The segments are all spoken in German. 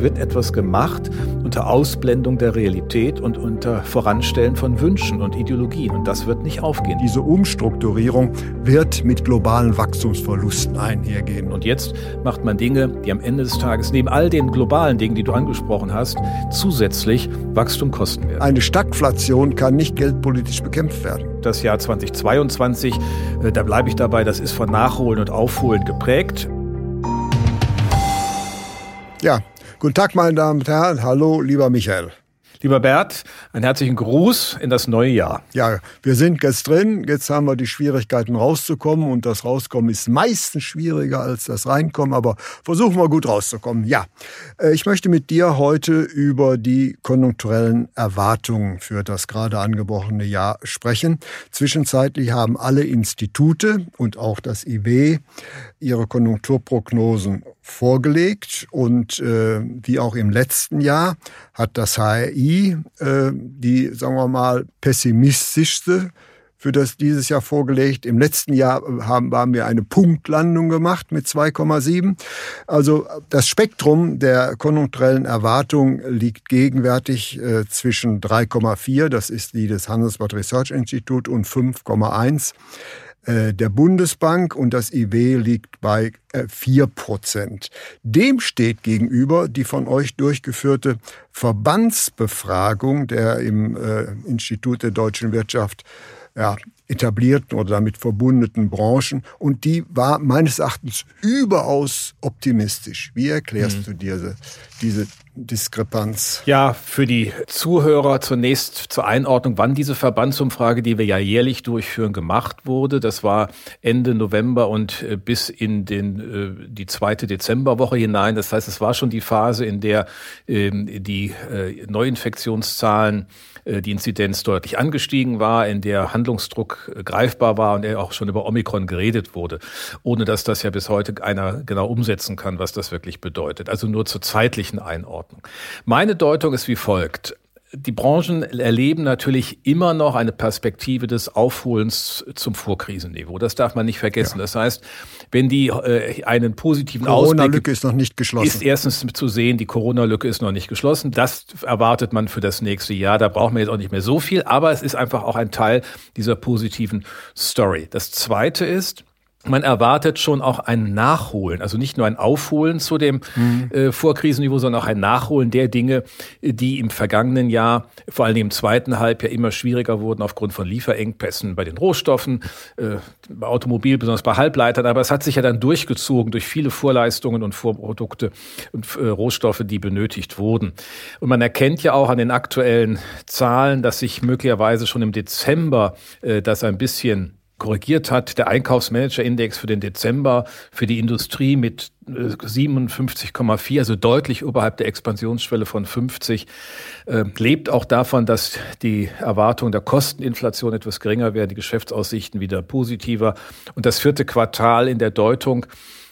wird etwas gemacht unter Ausblendung der Realität und unter Voranstellen von Wünschen und Ideologien. Und das wird nicht aufgehen. Diese Umstrukturierung wird mit globalen Wachstumsverlusten einhergehen. Und jetzt macht man Dinge, die am Ende des Tages neben all den globalen Dingen, die du angesprochen hast, zusätzlich Wachstum kosten werden. Eine Stagflation kann nicht geldpolitisch bekämpft werden. Das Jahr 2022, äh, da bleibe ich dabei, das ist von Nachholen und Aufholen geprägt. Ja, Guten Tag, meine Damen und Herren. Hallo, lieber Michael. Lieber Bert, einen herzlichen Gruß in das neue Jahr. Ja, wir sind jetzt drin. Jetzt haben wir die Schwierigkeiten rauszukommen und das Rauskommen ist meistens schwieriger als das Reinkommen, aber versuchen wir gut rauszukommen. Ja, äh, ich möchte mit dir heute über die konjunkturellen Erwartungen für das gerade angebrochene Jahr sprechen. Zwischenzeitlich haben alle Institute und auch das IW ihre Konjunkturprognosen vorgelegt und äh, wie auch im letzten Jahr hat das HRI äh, die, sagen wir mal, pessimistischste für das dieses Jahr vorgelegt. Im letzten Jahr haben, haben wir eine Punktlandung gemacht mit 2,7. Also das Spektrum der konjunkturellen Erwartung liegt gegenwärtig äh, zwischen 3,4, das ist die des Handelsblatt Research Institute, und 5,1. Äh, der Bundesbank und das IW liegt bei 4 äh, Prozent. Dem steht gegenüber die von euch durchgeführte Verbandsbefragung der im äh, Institut der deutschen Wirtschaft ja, etablierten oder damit verbundenen Branchen. Und die war meines Erachtens überaus optimistisch. Wie erklärst mhm. du dir diese Diskrepanz? Ja, für die Zuhörer zunächst zur Einordnung, wann diese Verbandsumfrage, die wir ja jährlich durchführen, gemacht wurde. Das war Ende November und äh, bis in den, äh, die zweite Dezemberwoche hinein. Das heißt, es war schon die Phase, in der ähm, die äh, Neuinfektionszahlen die Inzidenz deutlich angestiegen war, in der Handlungsdruck greifbar war und er auch schon über Omikron geredet wurde, ohne dass das ja bis heute einer genau umsetzen kann, was das wirklich bedeutet. Also nur zur zeitlichen Einordnung. Ordnung. Meine Deutung ist wie folgt. Die Branchen erleben natürlich immer noch eine Perspektive des Aufholens zum Vorkrisenniveau. Das darf man nicht vergessen. Ja. Das heißt, wenn die äh, einen positiven Ausblick... Corona-Lücke ist noch nicht geschlossen. Ist erstens zu sehen, die Corona-Lücke ist noch nicht geschlossen. Das erwartet man für das nächste Jahr. Da brauchen wir jetzt auch nicht mehr so viel. Aber es ist einfach auch ein Teil dieser positiven Story. Das Zweite ist, man erwartet schon auch ein Nachholen, also nicht nur ein Aufholen zu dem mhm. äh, Vorkrisenniveau, sondern auch ein Nachholen der Dinge, die im vergangenen Jahr, vor allem im zweiten Halbjahr, immer schwieriger wurden aufgrund von Lieferengpässen bei den Rohstoffen, äh, bei Automobil, besonders bei Halbleitern. Aber es hat sich ja dann durchgezogen durch viele Vorleistungen und Vorprodukte und äh, Rohstoffe, die benötigt wurden. Und man erkennt ja auch an den aktuellen Zahlen, dass sich möglicherweise schon im Dezember äh, das ein bisschen korrigiert hat. Der Einkaufsmanager-Index für den Dezember für die Industrie mit 57,4, äh, also deutlich oberhalb der Expansionsschwelle von 50, äh, lebt auch davon, dass die Erwartung der Kosteninflation etwas geringer werden, die Geschäftsaussichten wieder positiver. Und das vierte Quartal in der Deutung,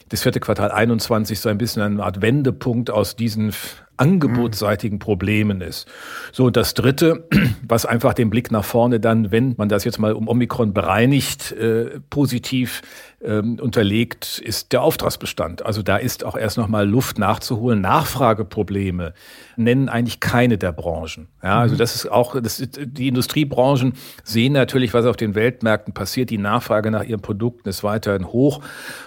das vierte Quartal 21 so ein bisschen eine Art Wendepunkt aus diesen angebotsseitigen Problemen ist. So, das Dritte, was einfach den Blick nach vorne dann, wenn man das jetzt mal um Omikron bereinigt, äh, positiv ähm, unterlegt, ist der Auftragsbestand. Also da ist auch erst noch mal Luft nachzuholen. Nachfrageprobleme nennen eigentlich keine der Branchen. Ja, also mhm. das ist auch, das ist, die Industriebranchen sehen natürlich, was auf den Weltmärkten passiert. Die Nachfrage nach ihren Produkten ist weiterhin hoch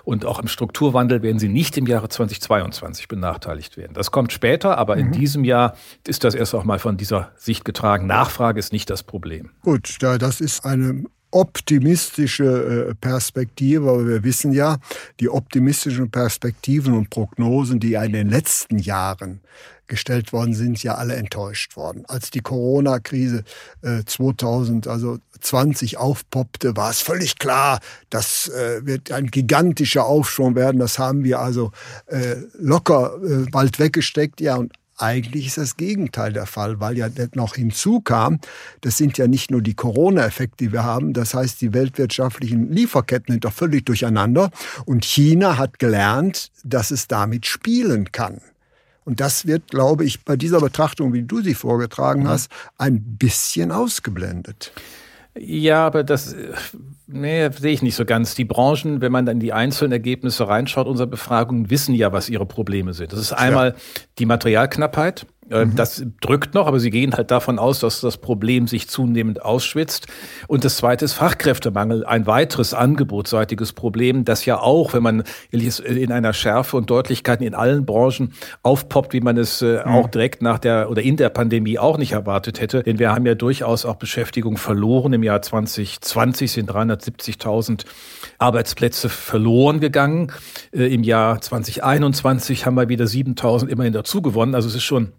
und auch im Strukturwandel werden sie nicht im Jahre 2022 benachteiligt werden. Das kommt später, aber mhm. in diesem Jahr ist das erst auch mal von dieser Sicht getragen. Nachfrage ist nicht das Problem. Gut, das ist eine optimistische äh, Perspektive, aber wir wissen ja, die optimistischen Perspektiven und Prognosen, die in den letzten Jahren gestellt worden sind, ja alle enttäuscht worden. Als die Corona-Krise äh, 2000, also 20 aufpoppte, war es völlig klar, das äh, wird ein gigantischer Aufschwung werden. Das haben wir also äh, locker äh, bald weggesteckt. Ja, und eigentlich ist das Gegenteil der Fall, weil ja noch hinzukam, das sind ja nicht nur die Corona-Effekte, die wir haben, das heißt, die weltwirtschaftlichen Lieferketten sind doch völlig durcheinander und China hat gelernt, dass es damit spielen kann. Und das wird, glaube ich, bei dieser Betrachtung, wie du sie vorgetragen hast, ein bisschen ausgeblendet. Ja, aber das nee, sehe ich nicht so ganz. Die Branchen, wenn man dann die einzelnen Ergebnisse reinschaut unserer Befragung, wissen ja, was ihre Probleme sind. Das ist einmal ja. die Materialknappheit. Äh, mhm. Das drückt noch, aber sie gehen halt davon aus, dass das Problem sich zunehmend ausschwitzt. Und das zweite ist Fachkräftemangel, ein weiteres angebotsseitiges Problem, das ja auch, wenn man in einer Schärfe und Deutlichkeit in allen Branchen aufpoppt, wie man es äh, mhm. auch direkt nach der oder in der Pandemie auch nicht erwartet hätte. Denn wir haben ja durchaus auch Beschäftigung verloren. Im Jahr 2020 sind 370.000 Arbeitsplätze verloren gegangen. Äh, Im Jahr 2021 haben wir wieder 7.000 immerhin dazu gewonnen. Also es ist schon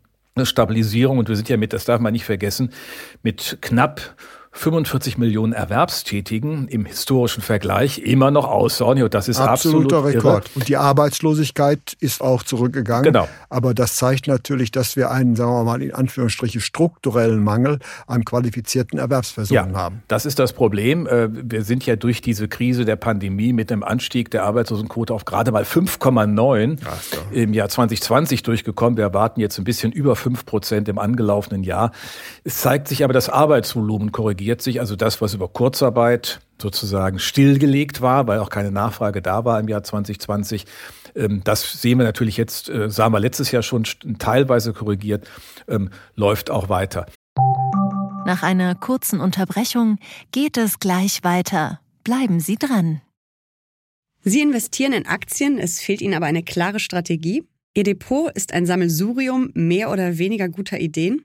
Stabilisierung. Und wir sind ja mit, das darf man nicht vergessen, mit knapp 45 Millionen Erwerbstätigen im historischen Vergleich immer noch außerordentlich. Und das ist absoluter absolut Rekord. Irre. Und die Arbeitslosigkeit ist auch zurückgegangen. Genau. Aber das zeigt natürlich, dass wir einen, sagen wir mal, in Anführungsstrichen strukturellen Mangel an qualifizierten Erwerbspersonen ja, haben. Das ist das Problem. Äh, wir sind ja durch diese Krise der Pandemie mit dem Anstieg der Arbeitslosenquote auf gerade mal 5,9 im Jahr 2020 durchgekommen. Wir erwarten jetzt ein bisschen über 5 Prozent im angelaufenen Jahr. Es zeigt sich aber, das Arbeitsvolumen korrigiert korrigiert sich also das, was über Kurzarbeit sozusagen stillgelegt war, weil auch keine Nachfrage da war im Jahr 2020. Ähm, das sehen wir natürlich jetzt, äh, sahen wir letztes Jahr schon teilweise korrigiert, ähm, läuft auch weiter. Nach einer kurzen Unterbrechung geht es gleich weiter. Bleiben Sie dran. Sie investieren in Aktien, es fehlt Ihnen aber eine klare Strategie. Ihr Depot ist ein Sammelsurium mehr oder weniger guter Ideen.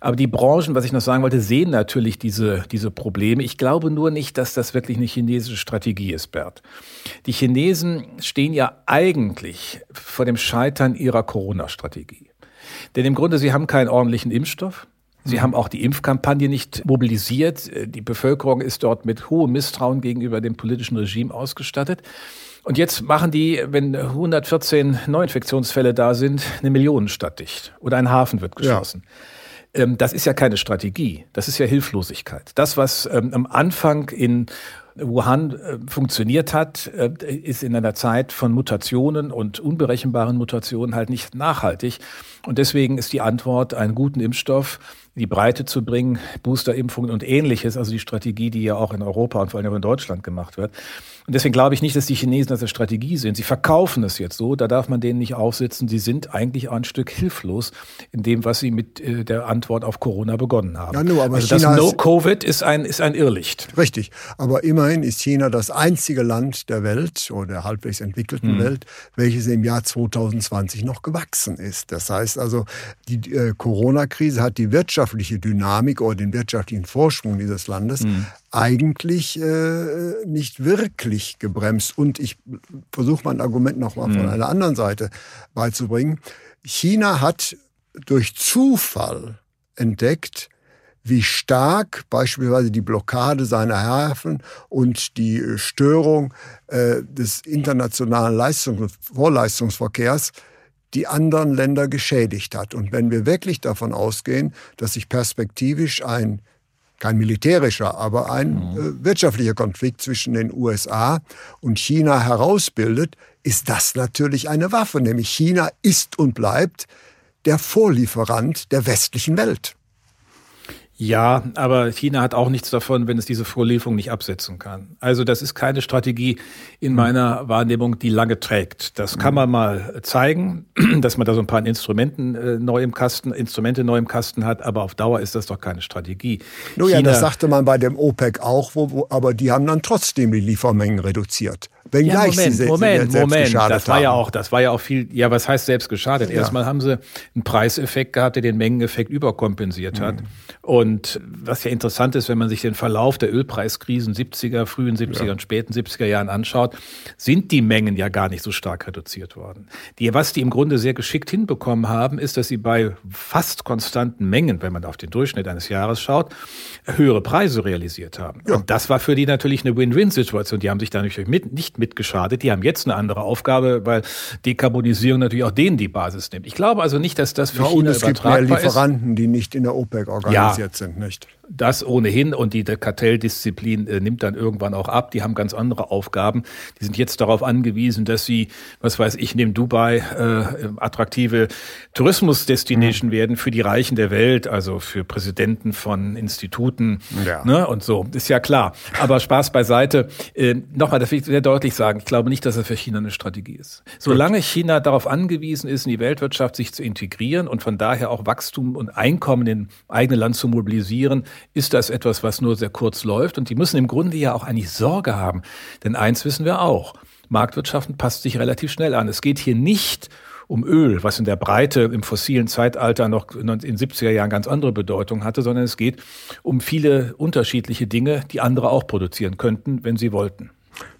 Aber die Branchen, was ich noch sagen wollte, sehen natürlich diese, diese Probleme. Ich glaube nur nicht, dass das wirklich eine chinesische Strategie ist, Bert. Die Chinesen stehen ja eigentlich vor dem Scheitern ihrer Corona-Strategie. Denn im Grunde, sie haben keinen ordentlichen Impfstoff. Sie mhm. haben auch die Impfkampagne nicht mobilisiert. Die Bevölkerung ist dort mit hohem Misstrauen gegenüber dem politischen Regime ausgestattet. Und jetzt machen die, wenn 114 Neuinfektionsfälle da sind, eine Millionenstadt dicht oder ein Hafen wird geschlossen. Ja. Ähm, das ist ja keine Strategie, das ist ja Hilflosigkeit. Das, was ähm, am Anfang in Wuhan äh, funktioniert hat, äh, ist in einer Zeit von Mutationen und unberechenbaren Mutationen halt nicht nachhaltig. Und deswegen ist die Antwort, einen guten Impfstoff die Breite zu bringen, Boosterimpfungen und ähnliches, also die Strategie, die ja auch in Europa und vor allem auch in Deutschland gemacht wird. Und deswegen glaube ich nicht, dass die Chinesen das eine Strategie sind. Sie verkaufen es jetzt so, da darf man denen nicht aufsitzen. Sie sind eigentlich ein Stück hilflos in dem, was sie mit äh, der Antwort auf Corona begonnen haben. Ja, nur, aber also China das No-Covid ist ein, ist ein Irrlicht. Richtig. Aber immerhin ist China das einzige Land der Welt oder der halbwegs entwickelten hm. Welt, welches im Jahr 2020 noch gewachsen ist. Das heißt also, die äh, Corona-Krise hat die wirtschaftliche Dynamik oder den wirtschaftlichen Vorsprung dieses Landes hm eigentlich äh, nicht wirklich gebremst. Und ich versuche mein Argument nochmal mhm. von einer anderen Seite beizubringen. China hat durch Zufall entdeckt, wie stark beispielsweise die Blockade seiner Häfen und die Störung äh, des internationalen Leistungs Vorleistungsverkehrs die anderen Länder geschädigt hat. Und wenn wir wirklich davon ausgehen, dass sich perspektivisch ein kein militärischer, aber ein mhm. äh, wirtschaftlicher Konflikt zwischen den USA und China herausbildet, ist das natürlich eine Waffe. Nämlich China ist und bleibt der Vorlieferant der westlichen Welt. Ja, aber China hat auch nichts davon, wenn es diese Vorlieferung nicht absetzen kann. Also das ist keine Strategie in hm. meiner Wahrnehmung, die lange trägt. Das kann hm. man mal zeigen, dass man da so ein paar Instrumenten äh, neu im Kasten, Instrumente neu im Kasten hat, aber auf Dauer ist das doch keine Strategie. Nun ja, das sagte man bei dem OPEC auch, wo, wo, aber die haben dann trotzdem die Liefermengen reduziert. Wenngleich ja, Moment, sie Moment, selbst Moment. geschadet das war haben. ja auch, das war ja auch viel. Ja, was heißt selbst geschadet? Ja. Erstmal haben sie einen Preiseffekt gehabt, der den Mengeneffekt überkompensiert hat. Mhm. Und was ja interessant ist, wenn man sich den Verlauf der Ölpreiskrisen 70er, frühen 70er und späten 70er Jahren anschaut, sind die Mengen ja gar nicht so stark reduziert worden. Die, was die im Grunde sehr geschickt hinbekommen haben, ist, dass sie bei fast konstanten Mengen, wenn man auf den Durchschnitt eines Jahres schaut, höhere Preise realisiert haben. Ja. Und das war für die natürlich eine Win-Win-Situation. Die haben sich da natürlich mit, nicht mitgeschadet. Die haben jetzt eine andere Aufgabe, weil Dekarbonisierung natürlich auch denen die Basis nimmt. Ich glaube also nicht, dass das für Ja, und China es gibt mehr übertragbar ist. Lieferanten, die nicht in der OPEC organisiert sind, nicht? Das ohnehin und die Kartelldisziplin äh, nimmt dann irgendwann auch ab. Die haben ganz andere Aufgaben. Die sind jetzt darauf angewiesen, dass sie, was weiß ich, neben Dubai äh, attraktive Tourismusdestination werden für die Reichen der Welt, also für Präsidenten von Instituten Ja. ne, und so. Ist ja klar. Aber Spaß beiseite. Äh, Nochmal, das will ich sehr deutlich sagen. Ich glaube nicht, dass das für China eine Strategie ist. Solange China darauf angewiesen ist, in die Weltwirtschaft sich zu integrieren und von daher auch Wachstum und Einkommen im eigenen Land zu mobilisieren, ist das etwas, was nur sehr kurz läuft. Und die müssen im Grunde ja auch eigentlich Sorge haben. Denn eins wissen wir auch. Marktwirtschaften passt sich relativ schnell an. Es geht hier nicht um Öl, was in der Breite im fossilen Zeitalter noch in den 70er Jahren ganz andere Bedeutung hatte, sondern es geht um viele unterschiedliche Dinge, die andere auch produzieren könnten, wenn sie wollten.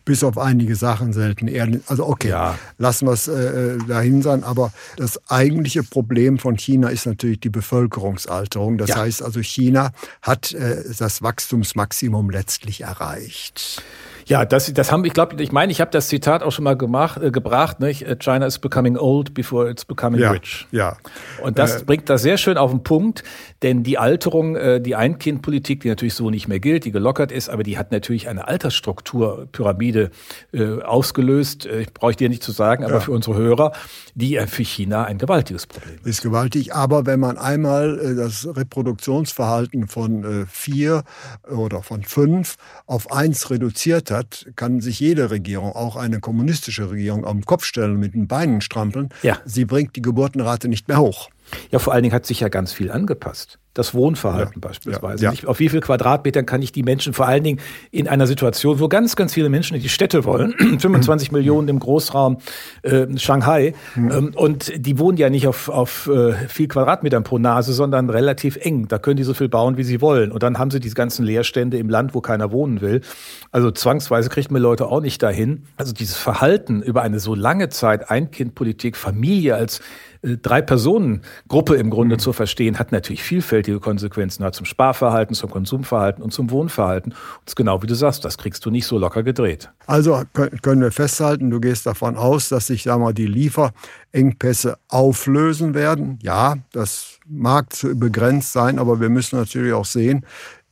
Bis auf einige Sachen selten. eher- Also okay, Ja. lassen wir es äh, dahin sein. Aber das eigentliche Problem von China ist natürlich die Bevölkerungsalterung. Das Ja. heißt also, China hat äh, das Wachstumsmaximum letztlich erreicht. Ja, das, das haben, ich glaube, ich meine, ich habe das Zitat auch schon mal gemacht, äh, gebracht, nicht? China is becoming old before it's becoming Ja, rich. ja. Und das bringt das sehr schön auf den Punkt, denn die Alterung, äh, die Ein-Kind-Politik, die natürlich so nicht mehr gilt, die gelockert ist, aber die hat natürlich eine Altersstrukturpyramide äh, ausgelöst, äh, brauche ich dir nicht zu sagen, aber für unsere Hörer, die äh, für China ein gewaltiges Problem ist. ist gewaltig. Aber wenn man einmal äh, das Reproduktionsverhalten von äh, vier oder von fünf auf eins reduziert hat, kann sich jede Regierung, auch eine kommunistische Regierung, den Kopf stellen und mit den Beinen strampeln. Ja. Sie bringt die Geburtenrate nicht mehr hoch. Ja, vor allen Dingen hat sich ja ganz viel angepasst. Das Wohnverhalten Ja, beispielsweise. ja, ja. Nicht, auf wie viel Quadratmetern kann ich die Menschen vor allen Dingen in einer Situation, wo ganz, ganz viele Menschen in die Städte wollen, 25 Millionen im Großraum äh, Shanghai, ähm, und die wohnen ja nicht auf, auf äh, viel Quadratmetern pro Nase, sondern relativ eng. Da können die so viel bauen, wie sie wollen. Und dann haben sie diese ganzen Leerstände im Land, wo keiner wohnen will. Also zwangsweise kriegt man Leute auch nicht dahin. Also dieses Verhalten über eine so lange Zeit, Ein-Kind-Politik, Familie als Drei-Personen-Gruppe im Grunde zu verstehen, hat natürlich vielfältige Konsequenzen, hat zum Sparverhalten, zum Konsumverhalten und zum Wohnverhalten. Und genau wie du sagst, das kriegst du nicht so locker gedreht. Also kö- können wir festhalten, du gehst davon aus, dass sich sagen wir, die Lieferengpässe auflösen werden. Ja, das mag zu begrenzt sein, aber wir müssen natürlich auch sehen,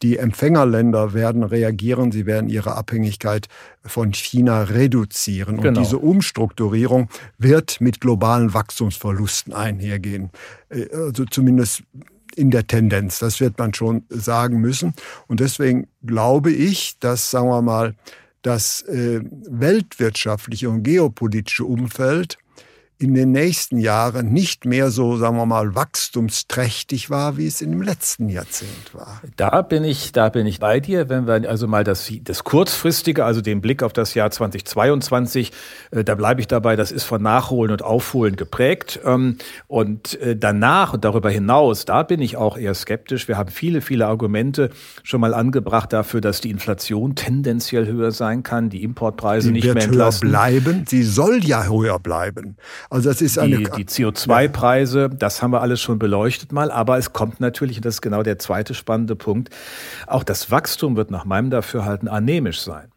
die Empfängerländer werden reagieren, sie werden ihre Abhängigkeit von China reduzieren. Und Genau. diese Umstrukturierung wird mit globalen Wachstumsverlusten einhergehen. Äh, Also zumindest in der Tendenz. Das wird man schon sagen müssen. Und deswegen glaube ich, dass, sagen wir mal, das äh, weltwirtschaftliche und geopolitische Umfeld in den nächsten Jahren nicht mehr so, sagen wir mal, wachstumsträchtig war, wie es in dem letzten Jahrzehnt war. Da bin ich, da bin ich bei dir. Wenn wir also mal das, das kurzfristige, also den Blick auf das Jahr 2022, äh, da bleibe ich dabei, das ist von Nachholen und Aufholen geprägt. Ähm, und äh, danach und darüber hinaus, da bin ich auch eher skeptisch. Wir haben viele, viele Argumente schon mal angebracht dafür, dass die Inflation tendenziell höher sein kann, die Importpreise Sie nicht wird mehr höher entlasten. bleiben. Sie soll ja höher bleiben. Also das ist eine Die, die CO2-Preise, das haben wir alles schon beleuchtet mal, aber es kommt natürlich, und das ist genau der zweite spannende Punkt, auch das Wachstum wird nach meinem Dafürhalten anämisch sein.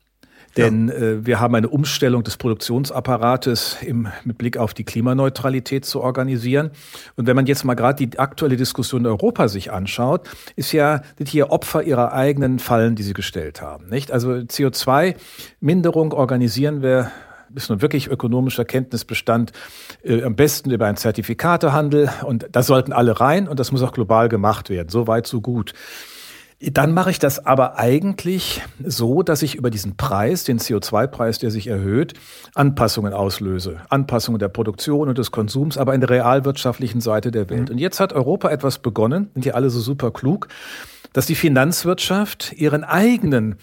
Denn äh, wir haben eine Umstellung des Produktionsapparates im, mit Blick auf die Klimaneutralität zu organisieren. Und wenn man jetzt mal gerade die aktuelle Diskussion in Europa sich anschaut, ist ja sind hier Opfer ihrer eigenen Fallen, die sie gestellt haben. Nicht? Also CO2-Minderung organisieren wir ist nun wirklich ökonomischer Kenntnisbestand äh, am besten über einen Zertifikatehandel und da sollten alle rein und das muss auch global gemacht werden. So weit, so gut. Dann mache ich das aber eigentlich so, dass ich über diesen Preis, den CO2-Preis, der sich erhöht, Anpassungen auslöse. Anpassungen der Produktion und des Konsums, aber in der realwirtschaftlichen Seite der Welt. Und jetzt hat Europa etwas begonnen, sind hier alle so super klug, dass die Finanzwirtschaft ihren eigenen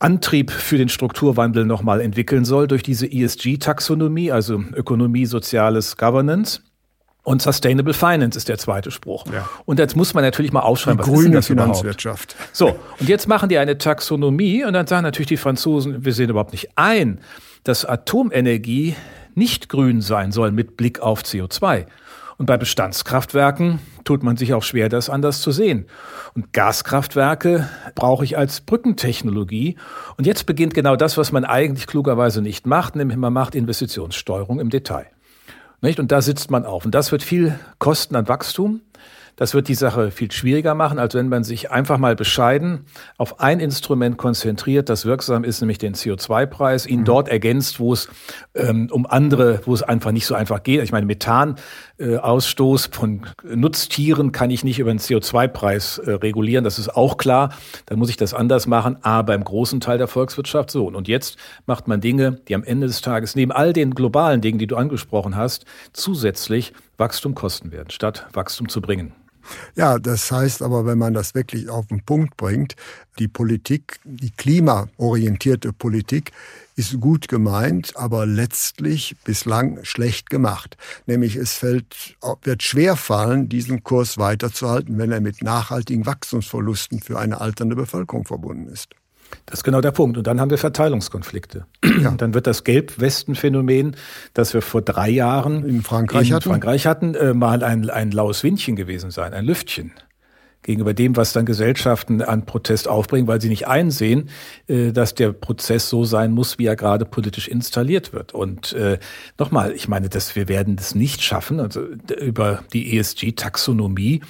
Antrieb für den Strukturwandel nochmal entwickeln soll durch diese ESG-Taxonomie, also Ökonomie, Soziales, Governance. Und Sustainable Finance ist der zweite Spruch. Ja. Und jetzt muss man natürlich mal aufschreiben, die was grüne ist denn das Finanzwirtschaft. Überhaupt? So, und jetzt machen die eine Taxonomie und dann sagen natürlich die Franzosen, wir sehen überhaupt nicht ein, dass Atomenergie nicht grün sein soll mit Blick auf CO2. Und bei Bestandskraftwerken tut man sich auch schwer, das anders zu sehen. Und Gaskraftwerke brauche ich als Brückentechnologie. Und jetzt beginnt genau das, was man eigentlich klugerweise nicht macht, nämlich man macht Investitionssteuerung im Detail. Nicht? Und da sitzt man auf. Und das wird viel kosten an Wachstum. Das wird die Sache viel schwieriger machen, als wenn man sich einfach mal bescheiden auf ein Instrument konzentriert, das wirksam ist, nämlich den CO2-Preis, ihn mhm. dort ergänzt, wo es ähm, um andere, wo es einfach nicht so einfach geht. Ich meine, Methanausstoß äh, von Nutztieren kann ich nicht über den CO2-Preis äh, regulieren, das ist auch klar. Dann muss ich das anders machen, aber im großen Teil der Volkswirtschaft so. Und jetzt macht man Dinge, die am Ende des Tages neben all den globalen Dingen, die du angesprochen hast, zusätzlich Wachstum kosten werden, statt Wachstum zu bringen. Ja, das heißt aber, wenn man das wirklich auf den Punkt bringt, die Politik, die klimaorientierte Politik ist gut gemeint, aber letztlich bislang schlecht gemacht. Nämlich es fällt, wird schwer fallen, diesen Kurs weiterzuhalten, wenn er mit nachhaltigen Wachstumsverlusten für eine alternde Bevölkerung verbunden ist. Das ist genau der Punkt. Und dann haben wir Verteilungskonflikte. Ja. Dann wird das Gelb-Westen-Phänomen, das wir vor drei Jahren in Frankreich in hatten, Frankreich hatten äh, mal ein, ein laues Windchen gewesen sein, ein Lüftchen gegenüber dem, was dann Gesellschaften an Protest aufbringen, weil sie nicht einsehen, äh, dass der Prozess so sein muss, wie er gerade politisch installiert wird. Und äh, nochmal, ich meine, dass wir werden das nicht schaffen, also über die ESG-Taxonomie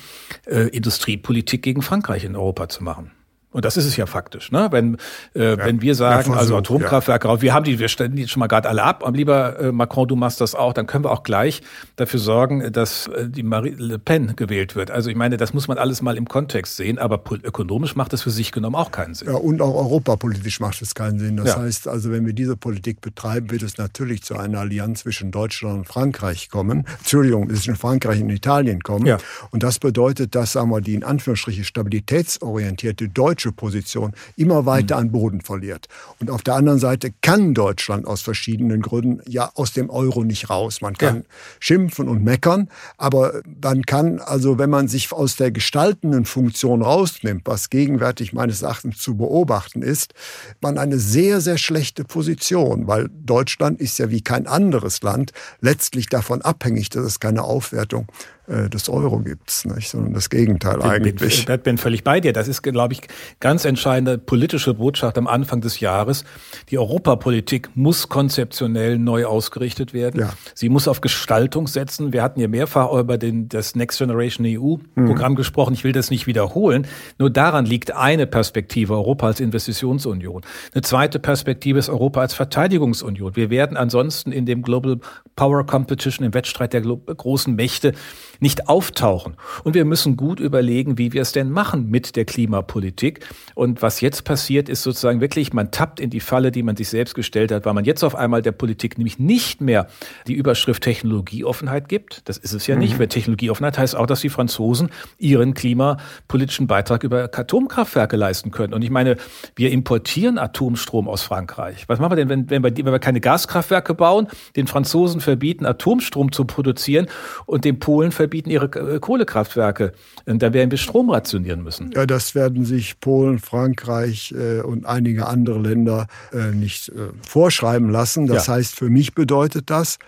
äh, Industriepolitik gegen Frankreich in Europa zu machen. Und das ist es ja faktisch, ne? Wenn äh, ja, wenn wir sagen, also Atomkraftwerke, ja. wir haben die, wir stellen die schon mal gerade alle ab. Und lieber äh, Macron, du machst das auch, dann können wir auch gleich dafür sorgen, dass äh, die Marie Le Pen gewählt wird. Also ich meine, das muss man alles mal im Kontext sehen, aber ökonomisch macht das für sich genommen auch keinen Sinn. Ja, und auch europapolitisch macht es keinen Sinn. Das ja. heißt, also wenn wir diese Politik betreiben, wird es natürlich zu einer Allianz zwischen Deutschland und Frankreich kommen. Entschuldigung, zwischen Frankreich und Italien kommen. Ja. Und das bedeutet, dass sagen wir die in Anführungsstrichen stabilitätsorientierte deutsche deutsche Position immer weiter mhm. an Boden verliert. Und auf der anderen Seite kann Deutschland aus verschiedenen Gründen ja aus dem Euro nicht raus. Man kann ja. schimpfen und meckern, aber man kann also, wenn man sich aus der gestaltenden Funktion rausnimmt, was gegenwärtig meines Erachtens zu beobachten ist, man eine sehr, sehr schlechte Position, weil Deutschland ist ja wie kein anderes Land letztlich davon abhängig, dass es keine Aufwertung äh, des Euro gibt, sondern das Gegenteil eigentlich. Ich bin völlig bei dir. Das ist, glaube ich, ganz entscheidende politische Botschaft am Anfang des Jahres. Die Europapolitik muss konzeptionell neu ausgerichtet werden. Ja. Sie muss auf Gestaltung setzen. Wir hatten ja mehrfach über den, das Next Generation EU-Programm mhm. gesprochen. Ich will das nicht wiederholen. Nur daran liegt eine Perspektive, Europa als Investitionsunion. Eine zweite Perspektive ist Europa als Verteidigungsunion. Wir werden ansonsten in dem Global Power Competition, im Wettstreit der großen Mächte, nicht auftauchen. Und wir müssen gut überlegen, wie wir es denn machen mit der Klimapolitik. Und was jetzt passiert, ist sozusagen wirklich, man tappt in die Falle, die man sich selbst gestellt hat, weil man jetzt auf einmal der Politik nämlich nicht mehr die Überschrift Technologieoffenheit gibt. Das ist es ja mhm. nicht. Weil Technologieoffenheit heißt auch, dass die Franzosen ihren klimapolitischen Beitrag über Atomkraftwerke leisten können. Und ich meine, wir importieren Atomstrom aus Frankreich. Was machen wir denn, wenn, wenn, wir, wenn wir keine Gaskraftwerke bauen, den Franzosen verbieten, Atomstrom zu produzieren und den Polen verbieten, verbieten ihre äh, Kohlekraftwerke. Da werden wir Strom rationieren müssen. Ja, das werden sich Polen, Frankreich äh, und einige andere Länder äh, nicht vorschreiben lassen. Das ja. heißt, für mich bedeutet das,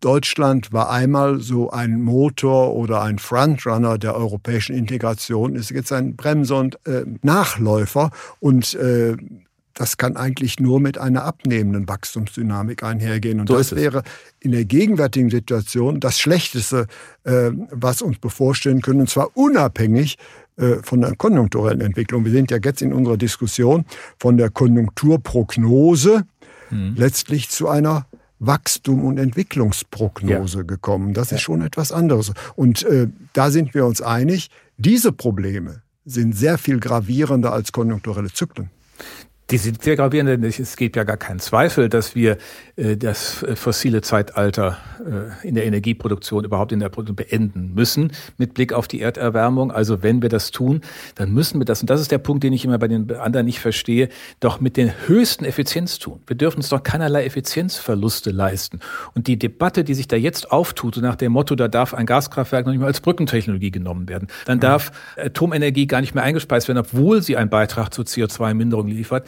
Deutschland war einmal so ein Motor oder ein Frontrunner der europäischen Integration, ist jetzt ein Bremser und äh, Nachläufer und äh, das kann eigentlich nur mit einer abnehmenden Wachstumsdynamik einhergehen. Und so das wäre in der gegenwärtigen Situation das Schlechteste, äh, was uns bevorstehen können, und zwar unabhängig äh, von der konjunkturellen Entwicklung. Wir sind ja jetzt in unserer Diskussion von der Konjunkturprognose hm. letztlich zu einer Wachstum- und Entwicklungsprognose ja. gekommen. Das ist schon etwas anderes. Und äh, da sind wir uns einig, diese Probleme sind sehr viel gravierender als konjunkturelle Zyklen. Die sind sehr gravierend, denn es gibt ja gar keinen Zweifel, dass wir das äh, fossile Zeitalter äh, in der Energieproduktion überhaupt in der Produktion beenden müssen mit Blick auf die Erderwärmung. Also wenn wir das tun, dann müssen wir das, und das ist der Punkt, den ich immer bei den anderen nicht verstehe, doch mit den höchsten Effizienz tun. Wir dürfen uns doch keinerlei Effizienzverluste leisten. Und die Debatte, die sich da jetzt auftut, nach dem Motto, da darf ein Gaskraftwerk noch nicht mal als Brückentechnologie genommen werden, dann darf Atomenergie gar nicht mehr eingespeist werden, obwohl sie einen Beitrag zur CO2-Minderung liefert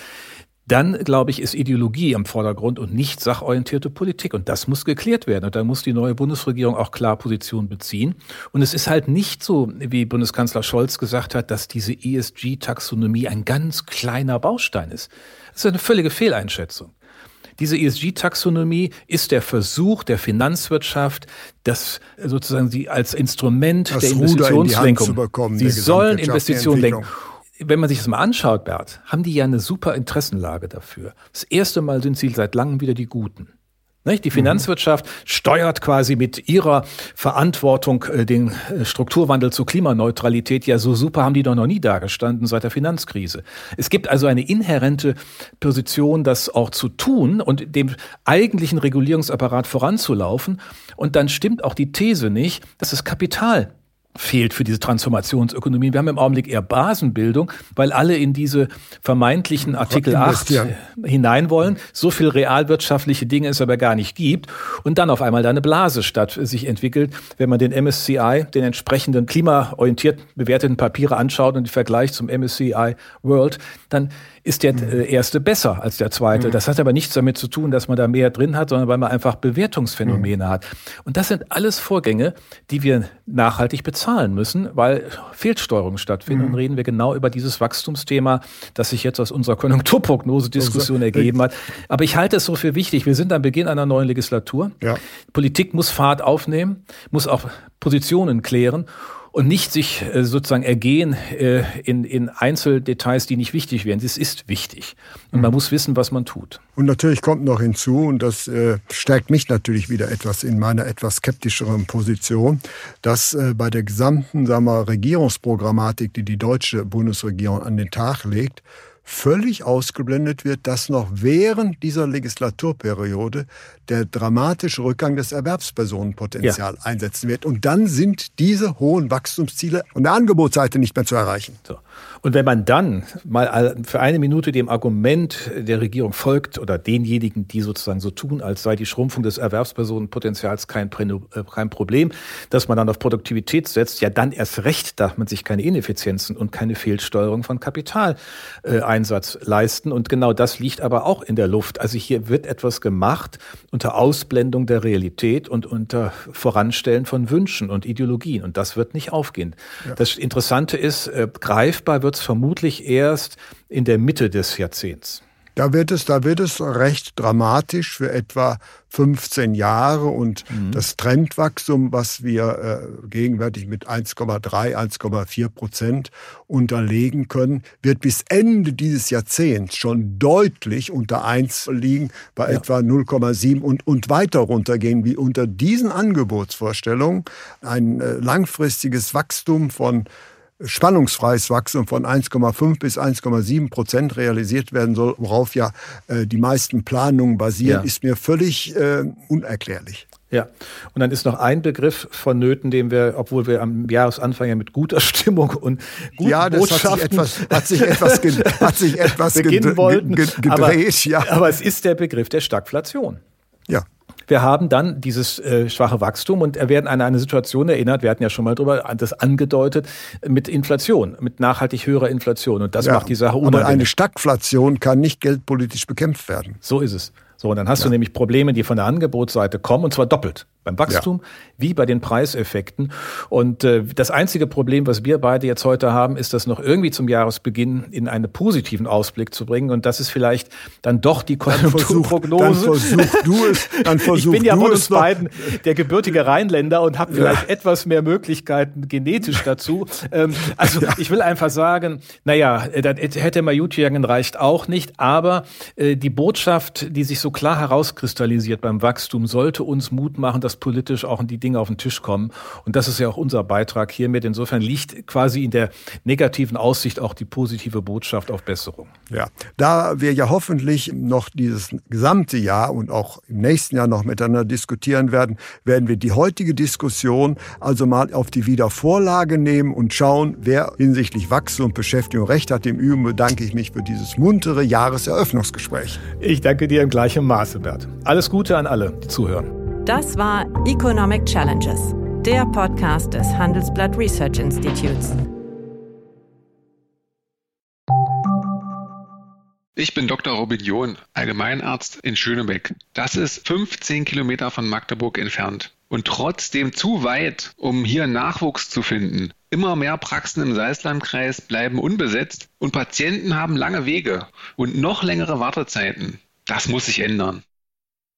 dann, glaube ich, ist Ideologie im Vordergrund und nicht sachorientierte Politik. Und das muss geklärt werden. Und da muss die neue Bundesregierung auch klar Position beziehen. Und es ist halt nicht so, wie Bundeskanzler Scholz gesagt hat, dass diese ESG-Taxonomie ein ganz kleiner Baustein ist. Das ist eine völlige Fehleinschätzung. Diese ESG-Taxonomie ist der Versuch der Finanzwirtschaft, das sozusagen sie als Instrument das der Investitionslenkung. Bekommen, sie sollen Investitionen lenken wenn man sich das mal anschaut, Bert, haben die ja eine super Interessenlage dafür. Das erste Mal sind sie seit langem wieder die Guten. Die Finanzwirtschaft steuert quasi mit ihrer Verantwortung äh, den äh, Strukturwandel zur Klimaneutralität. Ja, so super haben die doch noch nie dagestanden seit der Finanzkrise. Es gibt also eine inhärente Position, das auch zu tun und dem eigentlichen Regulierungsapparat voranzulaufen. Und dann stimmt auch die These nicht, dass das Kapital fehlt für diese Transformationsökonomie. Wir haben im Augenblick eher Basenbildung, weil alle in diese vermeintlichen Artikel 8 hinein wollen, so viel realwirtschaftliche Dinge es aber gar nicht gibt und dann auf einmal da eine Blase statt sich entwickelt. Wenn man den MSCI, den entsprechenden klimaorientiert bewerteten Papiere anschaut und den Vergleich zum MSCI World, dann ist der äh, erste besser als der zweite. Mhm. Das hat aber nichts damit zu tun, dass man da mehr drin hat, sondern weil man einfach Bewertungsphänomene mhm. hat. Und das sind alles Vorgänge, die wir nachhaltig bezahlen müssen, weil Fehlsteuerungen stattfinden. Mhm. Und reden wir genau über dieses Wachstumsthema, das sich jetzt aus unserer Konjunkturprognose-Diskussion ergeben hat. Aber ich halte es so für wichtig. Wir sind am Beginn einer neuen Legislatur. Ja. Politik muss Fahrt aufnehmen, muss auch Positionen klären und nicht sich äh, sozusagen ergehen äh, in, in Einzeldetails, die nicht wichtig wären. Es ist wichtig. Und man mhm. muss wissen, was man tut. Und natürlich kommt noch hinzu, und das äh, stärkt mich natürlich wieder etwas in meiner etwas skeptischeren Position, dass bei der gesamten sagen wir, Regierungsprogrammatik, die die deutsche Bundesregierung an den Tag legt, völlig ausgeblendet wird, dass noch während dieser Legislaturperiode der dramatische Rückgang des Erwerbspersonenpotenzials ja. einsetzen wird. Und dann sind diese hohen Wachstumsziele von der Angebotsseite nicht mehr zu erreichen. So. Und wenn man dann mal für eine Minute dem Argument der Regierung folgt oder denjenigen, die sozusagen so tun, als sei die Schrumpfung des Erwerbspersonenpotenzials kein, äh, kein Problem, dass man dann auf Produktivität setzt, ja dann erst recht darf man sich keine Ineffizienzen und keine Fehlsteuerung von Kapitaleinsatz leisten. Und genau das liegt aber auch in der Luft. Also hier wird etwas gemacht unter Ausblendung der Realität und unter Voranstellen von Wünschen und Ideologien. Und das wird nicht aufgehen. Ja. Das Interessante ist, äh, greifbar wird wird es vermutlich erst in der Mitte des Jahrzehnts. Da wird es, da wird es recht dramatisch für etwa 15 Jahre und mhm. das Trendwachstum, was wir äh, gegenwärtig mit 1,3, 1,4 Prozent unterlegen können, wird bis Ende dieses Jahrzehnts schon deutlich unter 1 liegen, bei ja. etwa 0,7 und, und weiter runtergehen, wie unter diesen Angebotsvorstellungen ein äh, langfristiges Wachstum von spannungsfreies Wachstum von 1,5 bis 1,7 Prozent realisiert werden soll, worauf ja äh, die meisten Planungen basieren, ja. ist mir völlig äh, unerklärlich. Ja, und dann ist noch ein Begriff vonnöten, den wir, obwohl wir am Jahresanfang ja mit guter Stimmung und guten ja, das Botschaften hat sich etwas, hat sich etwas, ge, hat sich etwas beginnen wollten, gedreht. Aber, ja. aber es ist der Begriff der Stagflation. Ja wir haben dann dieses äh, schwache Wachstum und er werden an eine Situation erinnert, wir hatten ja schon mal drüber das angedeutet, mit Inflation, mit nachhaltig höherer Inflation. Und das ja, macht die Sache unangenehm. Aber eine Stagflation kann nicht geldpolitisch bekämpft werden. So ist es. So, und dann hast ja. du nämlich Probleme, die von der Angebotsseite kommen, und zwar doppelt. Beim Wachstum ja. wie bei den Preiseffekten. Und äh, das einzige Problem, was wir beide jetzt heute haben, ist, das noch irgendwie zum Jahresbeginn in einen positiven Ausblick zu bringen. Und das ist vielleicht dann doch die Konjunkturprognose. Dann versuch, du es. Dann versuch ich bin ja von uns beiden der gebürtige Rheinländer und habe vielleicht ja. etwas mehr Möglichkeiten genetisch dazu. ähm, also ja. ich will einfach sagen, naja, das hätte Majutjagen reicht auch nicht. Aber äh, die Botschaft, die sich so klar herauskristallisiert beim Wachstum, sollte uns Mut machen, dass politisch auch die Dinge auf den Tisch kommen. Und das ist ja auch unser Beitrag hiermit. Insofern liegt quasi in der negativen Aussicht auch die positive Botschaft auf Besserung. Ja, da wir ja hoffentlich noch dieses gesamte Jahr und auch im nächsten Jahr noch miteinander diskutieren werden, werden wir die heutige Diskussion also mal auf die Wiedervorlage nehmen und schauen, wer hinsichtlich Wachstum und Beschäftigung recht hat. Im Übrigen bedanke ich mich für dieses muntere Jahreseröffnungsgespräch. Ich danke dir im gleichen Maße, Bert. Alles Gute an alle, die zuhören. Das war Economic Challenges, der Podcast des Handelsblatt Research Institutes. Ich bin Dr. Robin John, Allgemeinarzt in Schönebeck. Das ist 15 Kilometer von Magdeburg entfernt und trotzdem zu weit, um hier Nachwuchs zu finden. Immer mehr Praxen im Salzlandkreis bleiben unbesetzt und Patienten haben lange Wege und noch längere Wartezeiten. Das muss sich ändern.